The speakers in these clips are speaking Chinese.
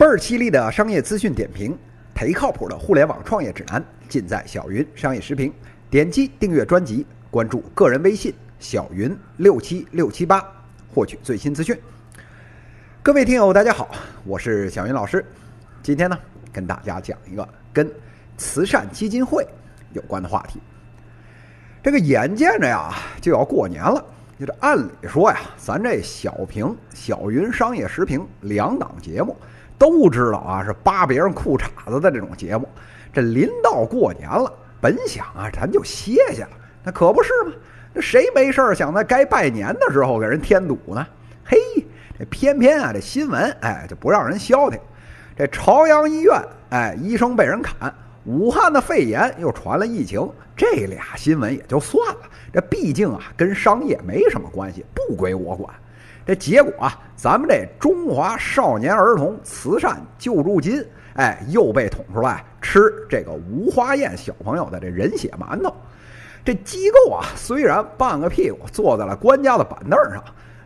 倍儿犀利的商业资讯点评，忒靠谱的互联网创业指南，尽在小云商业时评。点击订阅专辑，关注个人微信小云六七六七八，获取最新资讯。各位听友，大家好，我是小云老师。今天呢，跟大家讲一个跟慈善基金会有关的话题。这个眼见着呀，就要过年了。就这按理说呀，咱这小平、小云商业时评两档节目都知道啊，是扒别人裤衩子的这种节目。这临到过年了，本想啊，咱就歇歇了，那可不是吗？那谁没事儿想在该拜年的时候给人添堵呢？嘿，这偏偏啊，这新闻哎就不让人消停。这朝阳医院哎，医生被人砍。武汉的肺炎又传了疫情，这俩新闻也就算了。这毕竟啊，跟商业没什么关系，不归我管。这结果啊，咱们这中华少年儿童慈善救助金，哎，又被捅出来吃这个吴华燕小朋友的这人血馒头。这机构啊，虽然半个屁股坐在了官家的板凳上，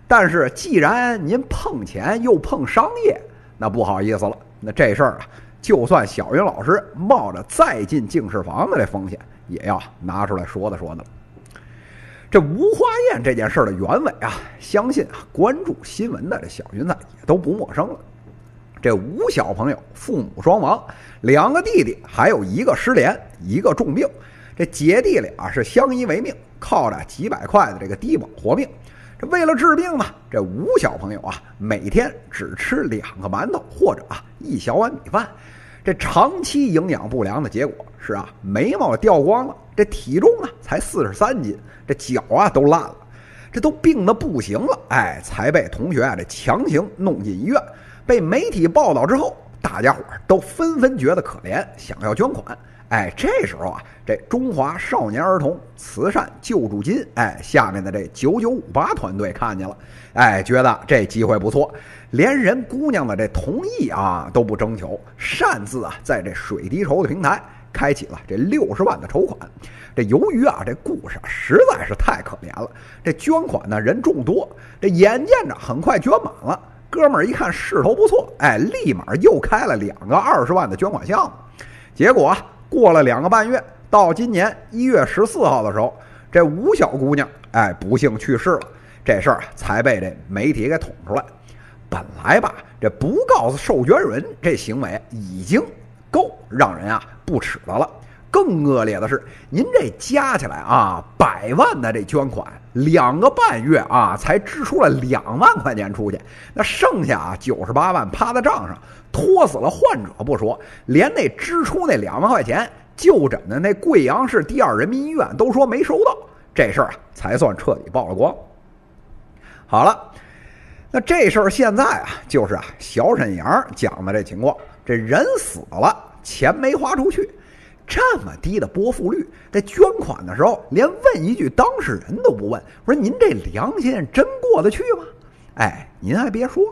但是既然您碰钱又碰商业，那不好意思了，那这事儿啊。就算小云老师冒着再进净室房的这风险，也要拿出来说的说的。这吴花燕这件事的原委啊，相信啊关注新闻的这小云子也都不陌生了。这吴小朋友父母双亡，两个弟弟还有一个失联，一个重病。这姐弟俩是相依为命，靠着几百块的这个低保活命。这为了治病呢，这吴小朋友啊，每天只吃两个馒头或者啊一小碗米饭。这长期营养不良的结果是啊，眉毛掉光了，这体重啊才四十三斤，这脚啊都烂了，这都病得不行了，哎，才被同学啊这强行弄进医院。被媒体报道之后，大家伙都纷纷觉得可怜，想要捐款。哎，这时候啊，这中华少年儿童慈善救助金，哎，下面的这九九五八团队看见了，哎，觉得这机会不错，连人姑娘的这同意啊都不征求，擅自啊在这水滴筹的平台开启了这六十万的筹款。这由于啊这故事实在是太可怜了，这捐款呢人众多，这眼见着很快捐满了，哥们儿一看势头不错，哎，立马又开了两个二十万的捐款项目，结果啊。过了两个半月，到今年一月十四号的时候，这吴小姑娘哎不幸去世了，这事儿才被这媒体给捅出来。本来吧，这不告诉受捐人这行为已经够让人啊不齿的了。更恶劣的是，您这加起来啊百万的这捐款，两个半月啊才支出了两万块钱出去，那剩下啊九十八万趴在账上，拖死了患者不说，连那支出那两万块钱就诊的那贵阳市第二人民医院都说没收到，这事儿啊才算彻底曝了光。好了，那这事儿现在啊就是啊小沈阳讲的这情况，这人死了，钱没花出去。这么低的拨付率，在捐款的时候连问一句当事人都不问，我说您这良心真过得去吗？哎，您还别说，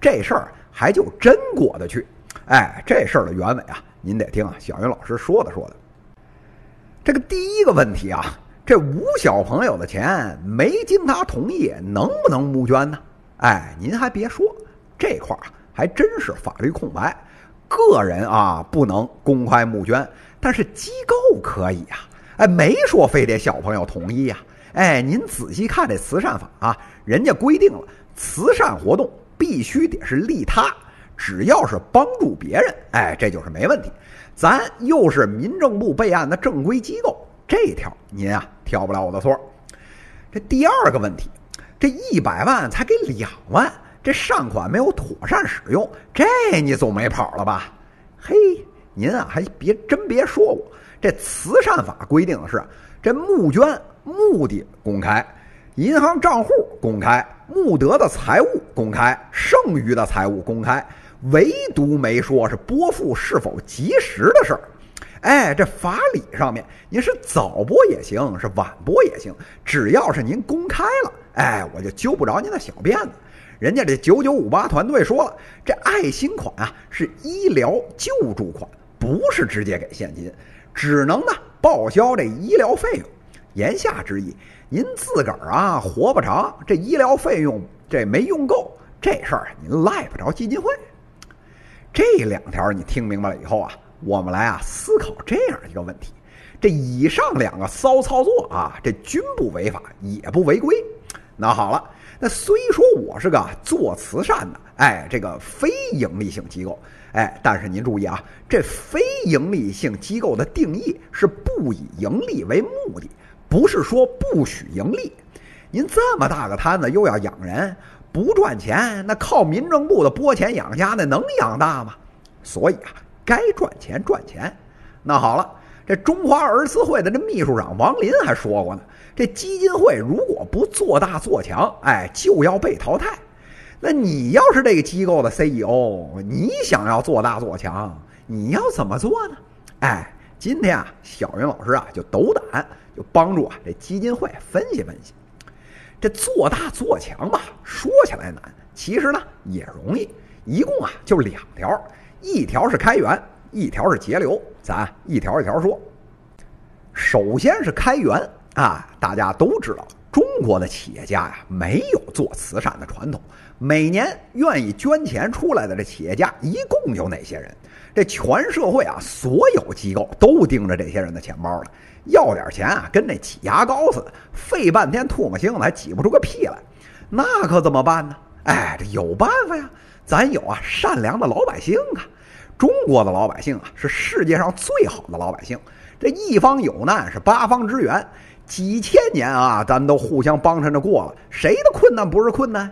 这事儿还就真过得去。哎，这事儿的原委啊，您得听啊小云老师说的说的。这个第一个问题啊，这吴小朋友的钱没经他同意，能不能募捐呢？哎，您还别说，这块儿还真是法律空白，个人啊不能公开募捐。但是机构可以呀，哎，没说非得小朋友同意呀，哎，您仔细看这慈善法啊，人家规定了，慈善活动必须得是利他，只要是帮助别人，哎，这就是没问题。咱又是民政部备案的正规机构，这条您啊挑不了我的错。这第二个问题，这一百万才给两万，这善款没有妥善使用，这你总没跑了吧？嘿。您啊，还别真别说我，这慈善法规定的是，这募捐目的公开，银行账户公开，募得的财物公开，剩余的财物公开，唯独没说是拨付是否及时的事儿。哎，这法理上面，您是早拨也行，是晚拨也行，只要是您公开了，哎，我就揪不着您的小辫子。人家这九九五八团队说了，这爱心款啊是医疗救助款。不是直接给现金，只能呢报销这医疗费用。言下之意，您自个儿啊活不长，这医疗费用这没用够，这事儿您赖不着基金会。这两条你听明白了以后啊，我们来啊思考这样一个问题：这以上两个骚操作啊，这均不违法，也不违规。那好了，那虽说我是个做慈善的，哎，这个非盈利性机构，哎，但是您注意啊，这非盈利性机构的定义是不以盈利为目的，不是说不许盈利。您这么大个摊子又要养人，不赚钱，那靠民政部的拨钱养家，那能养大吗？所以啊，该赚钱赚钱。那好了，这中华儿慈会的这秘书长王林还说过呢。这基金会如果不做大做强，哎，就要被淘汰。那你要是这个机构的 CEO，你想要做大做强，你要怎么做呢？哎，今天啊，小云老师啊就斗胆，就帮助啊这基金会分析分析。这做大做强吧，说起来难，其实呢也容易。一共啊就两条，一条是开源，一条是节流。咱一条一条说。首先是开源。啊，大家都知道，中国的企业家呀，没有做慈善的传统。每年愿意捐钱出来的这企业家，一共有哪些人？这全社会啊，所有机构都盯着这些人的钱包了，要点钱啊，跟那挤牙膏似的，费半天唾沫星子还挤不出个屁来，那可怎么办呢？哎，这有办法呀，咱有啊，善良的老百姓啊，中国的老百姓啊，是世界上最好的老百姓。这一方有难，是八方支援。几千年啊，咱都互相帮衬着过了，谁的困难不是困难？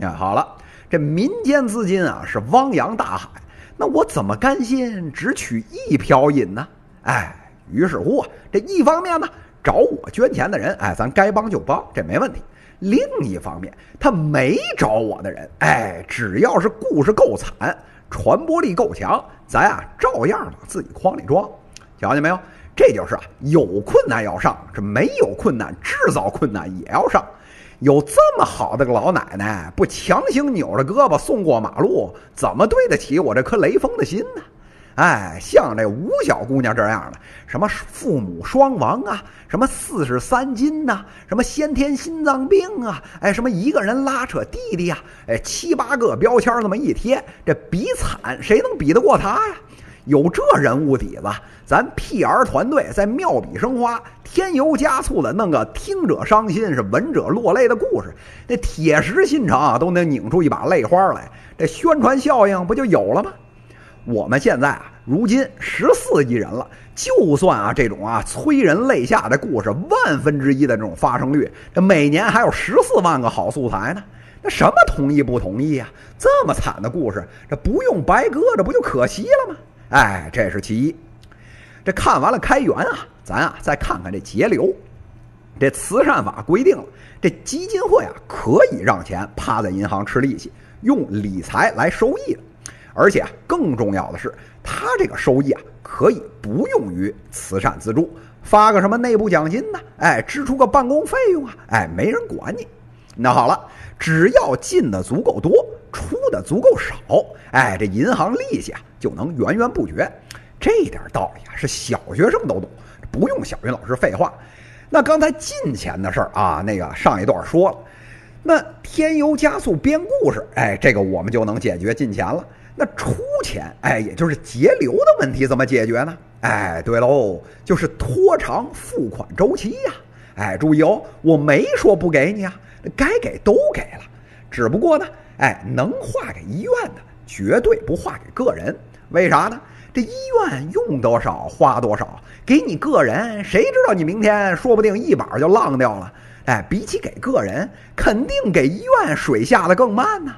啊，好了，这民间资金啊是汪洋大海，那我怎么甘心只取一瓢饮呢？哎，于是乎啊，这一方面呢，找我捐钱的人，哎，咱该帮就帮，这没问题；另一方面，他没找我的人，哎，只要是故事够惨，传播力够强，咱啊照样往自己筐里装，瞧见没有？这就是啊，有困难要上，这没有困难，制造困难也要上。有这么好的个老奶奶，不强行扭着胳膊送过马路，怎么对得起我这颗雷锋的心呢？哎，像这吴小姑娘这样的，什么父母双亡啊，什么四十三斤呐，什么先天心脏病啊，哎，什么一个人拉扯弟弟呀，哎，七八个标签这么一贴，这比惨，谁能比得过她呀？有这人物底子，咱 P.R. 团队在妙笔生花、添油加醋的弄个听者伤心是闻者落泪的故事，那铁石心肠都能拧出一把泪花来，这宣传效应不就有了吗？我们现在啊，如今十四亿人了，就算啊这种啊催人泪下的故事万分之一的这种发生率，这每年还有十四万个好素材呢。那什么同意不同意呀？这么惨的故事，这不用白搁着不就可惜了吗？哎，这是其一。这看完了开源啊，咱啊再看看这节流。这慈善法规定了，这基金会啊可以让钱趴在银行吃利息，用理财来收益的。而且啊，更重要的是，他这个收益啊可以不用于慈善资助，发个什么内部奖金呢？哎，支出个办公费用啊？哎，没人管你。那好了，只要进的足够多，出的足够少，哎，这银行利息啊就能源源不绝。这点道理啊，是小学生都懂，不用小云老师废话。那刚才进钱的事儿啊，那个上一段说了，那添油加醋编故事，哎，这个我们就能解决进钱了。那出钱，哎，也就是节流的问题怎么解决呢？哎，对喽，就是拖长付款周期呀。哎，注意哦，我没说不给你啊。该给都给了，只不过呢，哎，能划给医院的绝对不划给个人，为啥呢？这医院用多少花多少，给你个人，谁知道你明天说不定一把就浪掉了？哎，比起给个人，肯定给医院水下的更慢呢。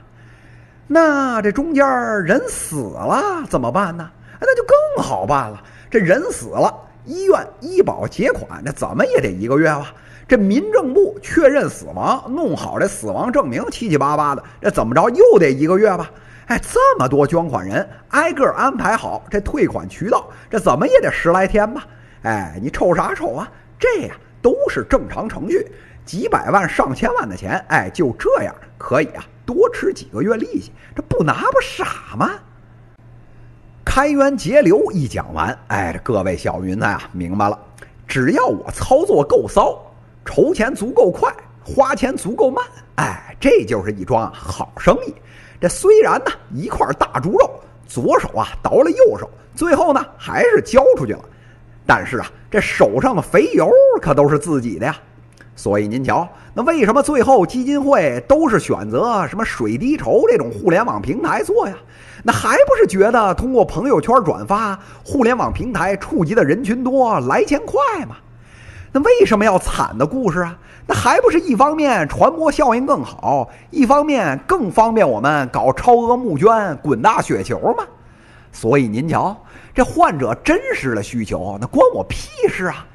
那这中间人死了怎么办呢？那就更好办了。这人死了，医院医保结款，那怎么也得一个月吧？这民政部确认死亡，弄好这死亡证明，七七八八的，这怎么着又得一个月吧？哎，这么多捐款人，挨个安排好这退款渠道，这怎么也得十来天吧？哎，你瞅啥瞅啊？这呀都是正常程序，几百万上千万的钱，哎，就这样可以啊，多吃几个月利息，这不拿不傻吗？开源节流一讲完，哎，各位小云子啊，明白了，只要我操作够骚。筹钱足够快，花钱足够慢，哎，这就是一桩好生意。这虽然呢一块大猪肉左手啊倒了右手，最后呢还是交出去了。但是啊，这手上的肥油可都是自己的呀。所以您瞧，那为什么最后基金会都是选择什么水滴筹这种互联网平台做呀？那还不是觉得通过朋友圈转发，互联网平台触及的人群多，来钱快吗？那为什么要惨的故事啊？那还不是一方面传播效应更好，一方面更方便我们搞超额募捐、滚大雪球吗？所以您瞧，这患者真实的需求，那关我屁事啊！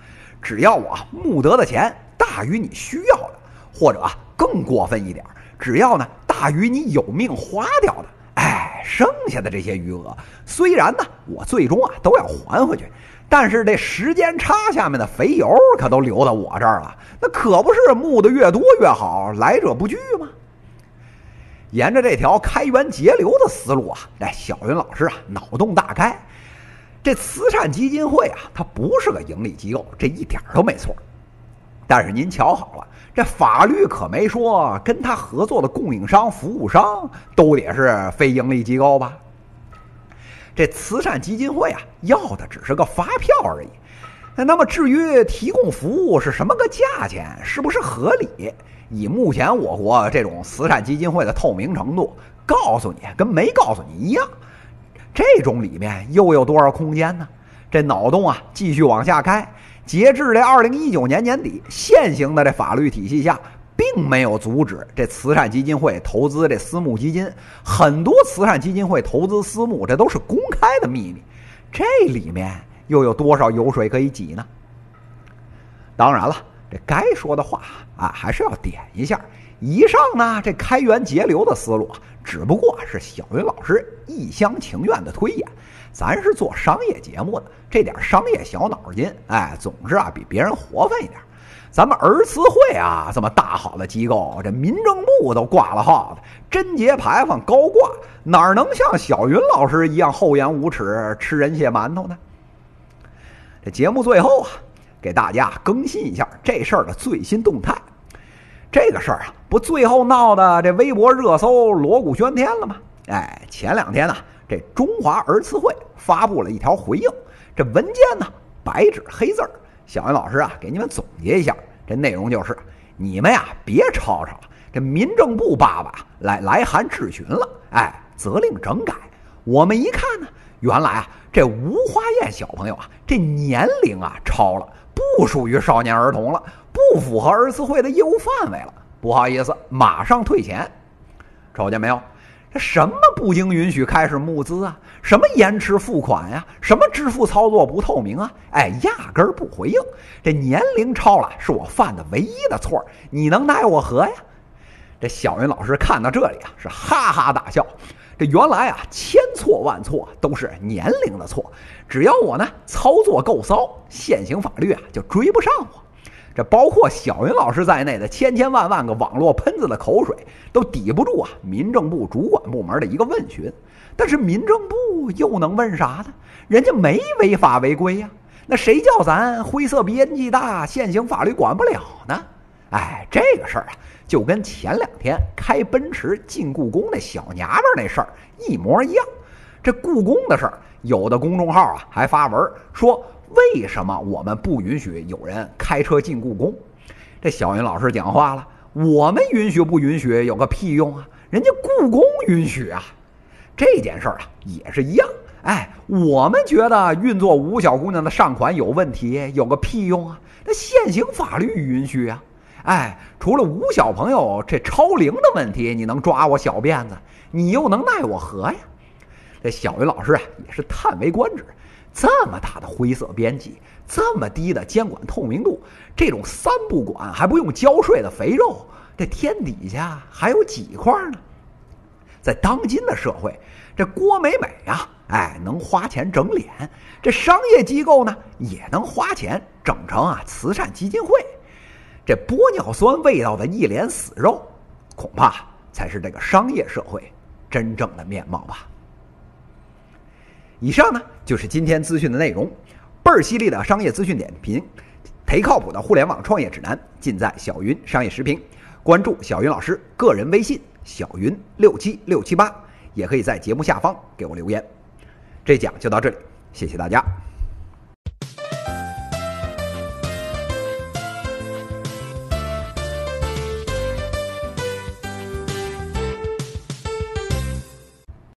只要我募得的钱大于你需要的，或者啊更过分一点，只要呢大于你有命花掉的，哎，剩下的这些余额，虽然呢我最终啊都要还回去，但是这时间差下面的肥油可都留到我这儿了，那可不是募的越多越好，来者不拒吗？沿着这条开源节流的思路啊，这小云老师啊脑洞大开。这慈善基金会啊，它不是个盈利机构，这一点都没错。但是您瞧好了，这法律可没说跟他合作的供应商、服务商都得是非盈利机构吧？这慈善基金会啊，要的只是个发票而已。那么至于提供服务是什么个价钱，是不是合理？以目前我国这种慈善基金会的透明程度，告诉你跟没告诉你一样。这种里面又有多少空间呢？这脑洞啊，继续往下开。截至这二零一九年年底，现行的这法律体系下，并没有阻止这慈善基金会投资这私募基金。很多慈善基金会投资私募，这都是公开的秘密。这里面又有多少油水可以挤呢？当然了，这该说的话啊，还是要点一下。以上呢，这开源节流的思路啊，只不过是小云老师一厢情愿的推演。咱是做商业节目的，这点商业小脑筋，哎，总是啊比别人活泛一点。咱们儿慈会啊，这么大好的机构，这民政部都挂了号的，贞节牌坊高挂，哪能像小云老师一样厚颜无耻吃人血馒头呢？这节目最后啊，给大家更新一下这事儿的最新动态。这个事儿啊，不最后闹的这微博热搜锣鼓喧天了吗？哎，前两天呢，这中华儿慈会发布了一条回应，这文件呢白纸黑字儿，小云老师啊给你们总结一下，这内容就是：你们呀别吵吵了，这民政部爸爸来来函质询了，哎，责令整改。我们一看呢，原来啊这吴花燕小朋友啊，这年龄啊超了，不属于少年儿童了。不符合儿慈会的业务范围了，不好意思，马上退钱。瞅见没有？这什么不经允许开始募资啊？什么延迟付款呀？什么支付操作不透明啊？哎，压根儿不回应。这年龄超了是我犯的唯一的错，你能奈我何呀？这小云老师看到这里啊，是哈哈大笑。这原来啊，千错万错都是年龄的错，只要我呢操作够骚，现行法律啊就追不上我。这包括小云老师在内的千千万万个网络喷子的口水，都抵不住啊！民政部主管部门的一个问询，但是民政部又能问啥呢？人家没违法违规呀，那谁叫咱灰色边际大，现行法律管不了呢？哎，这个事儿啊，就跟前两天开奔驰进故宫那小娘们那事儿一模一样。这故宫的事儿，有的公众号啊还发文说。为什么我们不允许有人开车进故宫？这小云老师讲话了：我们允许不允许有个屁用啊！人家故宫允许啊！这件事儿啊也是一样。哎，我们觉得运作吴小姑娘的善款有问题，有个屁用啊！那现行法律允许啊！哎，除了吴小朋友这超龄的问题，你能抓我小辫子，你又能奈我何呀？这小云老师啊也是叹为观止。这么大的灰色边际，这么低的监管透明度，这种三不管还不用交税的肥肉，这天底下还有几块呢？在当今的社会，这郭美美啊，哎，能花钱整脸；这商业机构呢，也能花钱整成啊慈善基金会。这玻尿酸味道的一脸死肉，恐怕才是这个商业社会真正的面貌吧。以上呢就是今天资讯的内容，倍儿犀利的商业资讯点评，忒靠谱的互联网创业指南，尽在小云商业时评。关注小云老师个人微信：小云六七六七八，也可以在节目下方给我留言。这讲就到这里，谢谢大家。